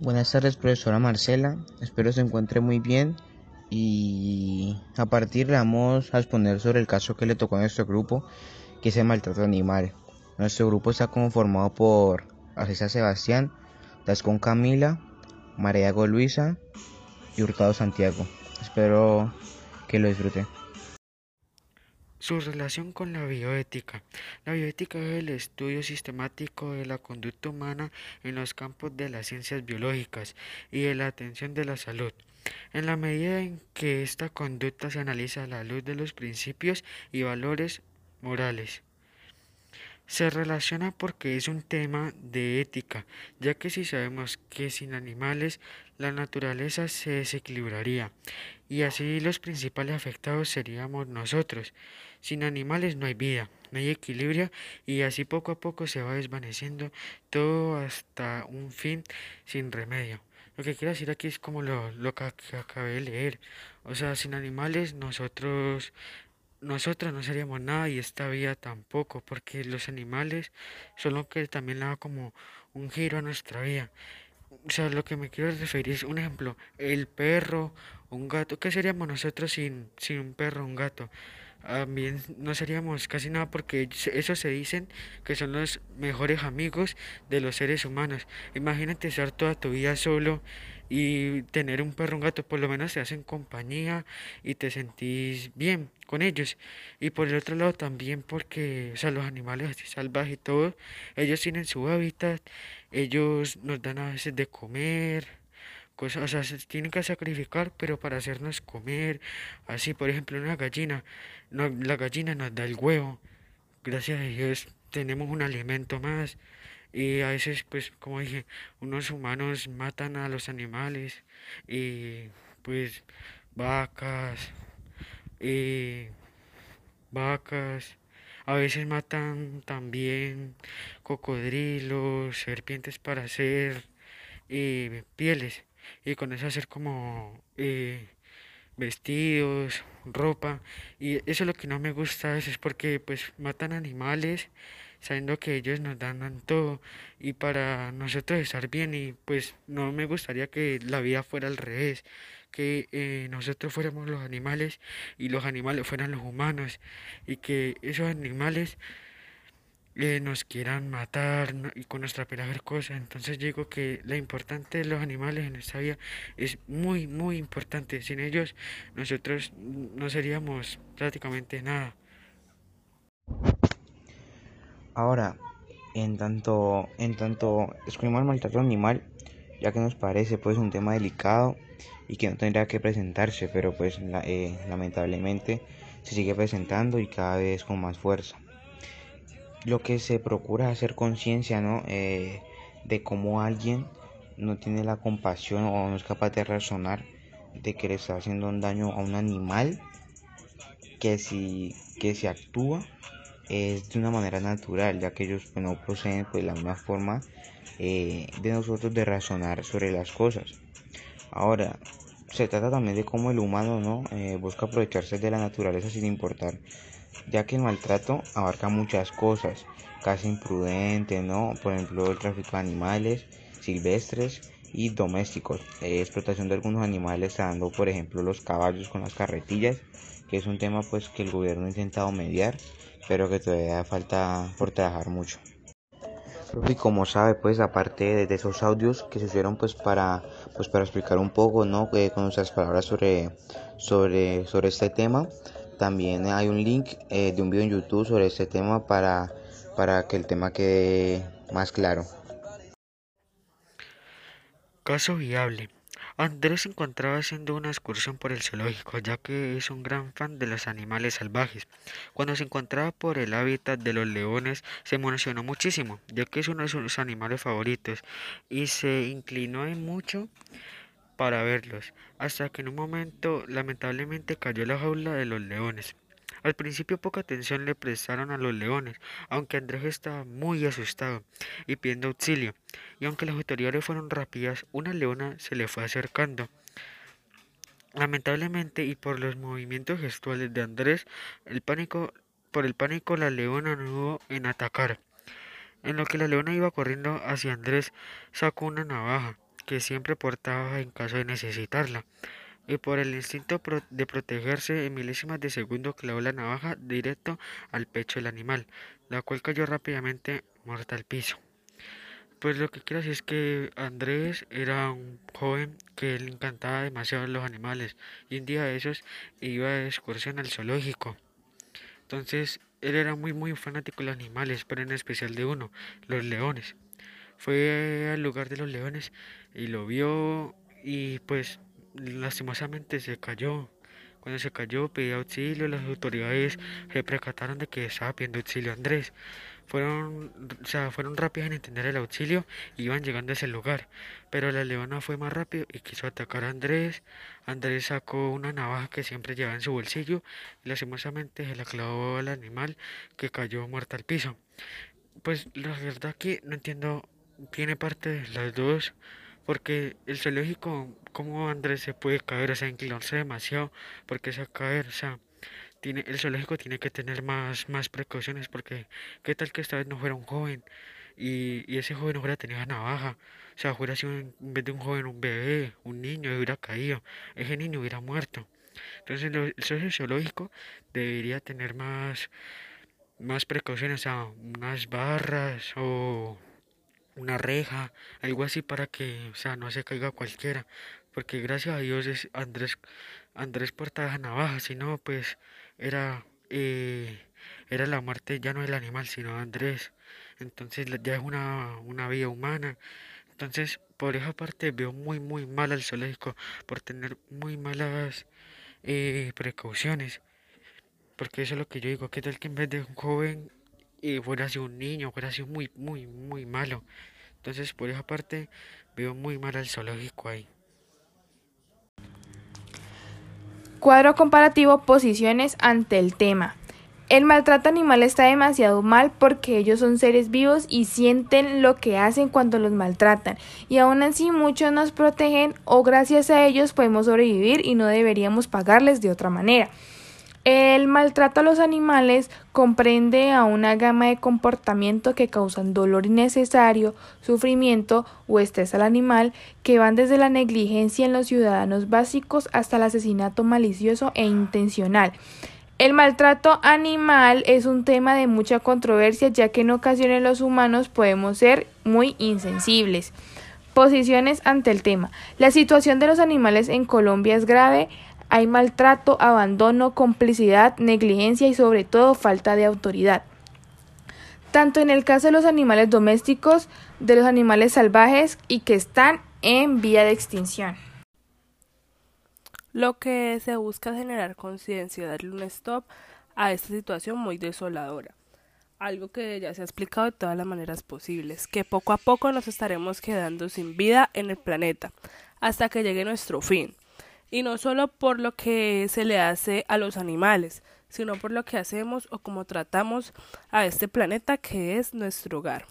Buenas tardes, profesora Marcela. Espero se encuentre muy bien. Y a partir vamos a exponer sobre el caso que le tocó a nuestro grupo, que es el maltrato animal. Nuestro grupo está conformado por Arcesa Sebastián, Dascon Camila, Mariago Luisa y Hurtado Santiago. Espero que lo disfrute. Su relación con la bioética. La bioética es el estudio sistemático de la conducta humana en los campos de las ciencias biológicas y de la atención de la salud. En la medida en que esta conducta se analiza a la luz de los principios y valores morales. Se relaciona porque es un tema de ética, ya que si sabemos que sin animales la naturaleza se desequilibraría y así los principales afectados seríamos nosotros. Sin animales no hay vida, no hay equilibrio y así poco a poco se va desvaneciendo todo hasta un fin sin remedio. Lo que quiero decir aquí es como lo, lo que acabé de leer. O sea, sin animales nosotros nosotros no seríamos nada y esta vida tampoco, porque los animales son lo que también le da como un giro a nuestra vida. O sea, lo que me quiero referir es un ejemplo, el perro, un gato, ¿qué seríamos nosotros sin, sin un perro un gato? También no seríamos casi nada porque eso se dicen que son los mejores amigos de los seres humanos. Imagínate estar toda tu vida solo y tener un perro, un gato, por lo menos te hacen compañía y te sentís bien con ellos. Y por el otro lado también porque, o sea, los animales así salvajes y todo, ellos tienen su hábitat, ellos nos dan a veces de comer, cosas, o sea, se tienen que sacrificar, pero para hacernos comer, así, por ejemplo, una gallina, no, la gallina nos da el huevo, gracias a Dios tenemos un alimento más. Y a veces, pues, como dije, unos humanos matan a los animales y pues vacas, y vacas, a veces matan también cocodrilos, serpientes para hacer eh, pieles y con eso hacer como eh, vestidos, ropa y eso es lo que no me gusta veces porque pues matan animales sabiendo que ellos nos dan todo y para nosotros estar bien y pues no me gustaría que la vida fuera al revés, que eh, nosotros fuéramos los animales y los animales fueran los humanos y que esos animales eh, nos quieran matar y con nuestra ver cosas. Entonces digo que la importante de los animales en esta vida es muy, muy importante. Sin ellos nosotros no seríamos prácticamente nada. Ahora, en tanto, en tanto excluimos el maltrato animal, ya que nos parece pues un tema delicado y que no tendría que presentarse, pero pues eh, lamentablemente se sigue presentando y cada vez con más fuerza. Lo que se procura es hacer conciencia, ¿no? Eh, de cómo alguien no tiene la compasión o no es capaz de razonar de que le está haciendo un daño a un animal que si que se actúa es de una manera natural, ya que ellos pues, no proceden pues, la misma forma eh, de nosotros de razonar sobre las cosas. Ahora, se trata también de cómo el humano ¿no? Eh, busca aprovecharse de la naturaleza sin importar, ya que el maltrato abarca muchas cosas, casi imprudente, ¿no? por ejemplo el tráfico de animales silvestres y domésticos, eh, explotación de algunos animales, dando por ejemplo los caballos con las carretillas, que es un tema pues que el gobierno ha intentado mediar pero que todavía falta por trabajar mucho. Y como sabe, pues aparte de esos audios que se hicieron pues para pues para explicar un poco, ¿no? Eh, con nuestras palabras sobre sobre sobre este tema, también hay un link eh, de un video en YouTube sobre este tema para para que el tema quede más claro. Caso viable. Andrés se encontraba haciendo una excursión por el zoológico, ya que es un gran fan de los animales salvajes. Cuando se encontraba por el hábitat de los leones, se emocionó muchísimo, ya que es uno de sus animales favoritos, y se inclinó mucho para verlos, hasta que en un momento lamentablemente cayó la jaula de los leones. Al principio poca atención le prestaron a los leones, aunque Andrés estaba muy asustado y pidiendo auxilio, y aunque las autoridades fueron rápidas, una leona se le fue acercando. Lamentablemente y por los movimientos gestuales de Andrés, el pánico, por el pánico la leona no hubo en atacar. En lo que la leona iba corriendo hacia Andrés, sacó una navaja que siempre portaba en caso de necesitarla, y por el instinto de protegerse en milésimas de segundo clavó la navaja directo al pecho del animal, la cual cayó rápidamente muerta al piso. Pues lo que quiero decir es que Andrés era un joven que le encantaba demasiado los animales y un día de esos iba de excursión al zoológico. Entonces él era muy muy fanático de los animales, pero en especial de uno, los leones. Fue al lugar de los leones y lo vio y pues lastimosamente se cayó. Cuando se cayó pidió auxilio, las autoridades se percataron de que estaba pidiendo auxilio a Andrés. Fueron, o sea, fueron rápidas en entender el auxilio y iban llegando a ese lugar. Pero la leona fue más rápido y quiso atacar a Andrés. Andrés sacó una navaja que siempre llevaba en su bolsillo y lastimosamente se la clavó al animal que cayó muerto al piso. Pues la verdad que no entiendo, tiene parte de las dos, porque el zoológico, como Andrés se puede caer, o sea, inclinarse demasiado, porque se caer, o sea el zoológico tiene que tener más, más precauciones porque qué tal que esta vez no fuera un joven y, y ese joven no hubiera tenido navaja, o sea, fuera sido en vez de un joven un bebé, un niño, hubiera caído, ese niño hubiera muerto. Entonces el zoológico debería tener más, más precauciones, o sea, unas barras o una reja, algo así para que, o sea, no se caiga cualquiera, porque gracias a Dios es Andrés, Andrés portaba navaja, si no, pues era, eh, era la muerte ya no del animal, sino de Andrés. Entonces ya es una, una vida humana. Entonces, por esa parte veo muy, muy mal al zoológico por tener muy malas eh, precauciones. Porque eso es lo que yo digo, que tal que en vez de un joven eh, fuera así un niño, fuera así muy, muy, muy malo. Entonces, por esa parte veo muy mal al zoológico ahí. Cuadro comparativo posiciones ante el tema. El maltrato animal está demasiado mal porque ellos son seres vivos y sienten lo que hacen cuando los maltratan y aún así muchos nos protegen o gracias a ellos podemos sobrevivir y no deberíamos pagarles de otra manera. El maltrato a los animales comprende a una gama de comportamientos que causan dolor innecesario, sufrimiento o estrés al animal, que van desde la negligencia en los ciudadanos básicos hasta el asesinato malicioso e intencional. El maltrato animal es un tema de mucha controversia ya que en ocasiones los humanos podemos ser muy insensibles. Posiciones ante el tema. La situación de los animales en Colombia es grave. Hay maltrato, abandono, complicidad, negligencia y sobre todo falta de autoridad. Tanto en el caso de los animales domésticos, de los animales salvajes y que están en vía de extinción. Lo que se busca es generar conciencia, darle un stop a esta situación muy desoladora. Algo que ya se ha explicado de todas las maneras posibles, que poco a poco nos estaremos quedando sin vida en el planeta, hasta que llegue nuestro fin y no solo por lo que se le hace a los animales, sino por lo que hacemos o cómo tratamos a este planeta que es nuestro hogar.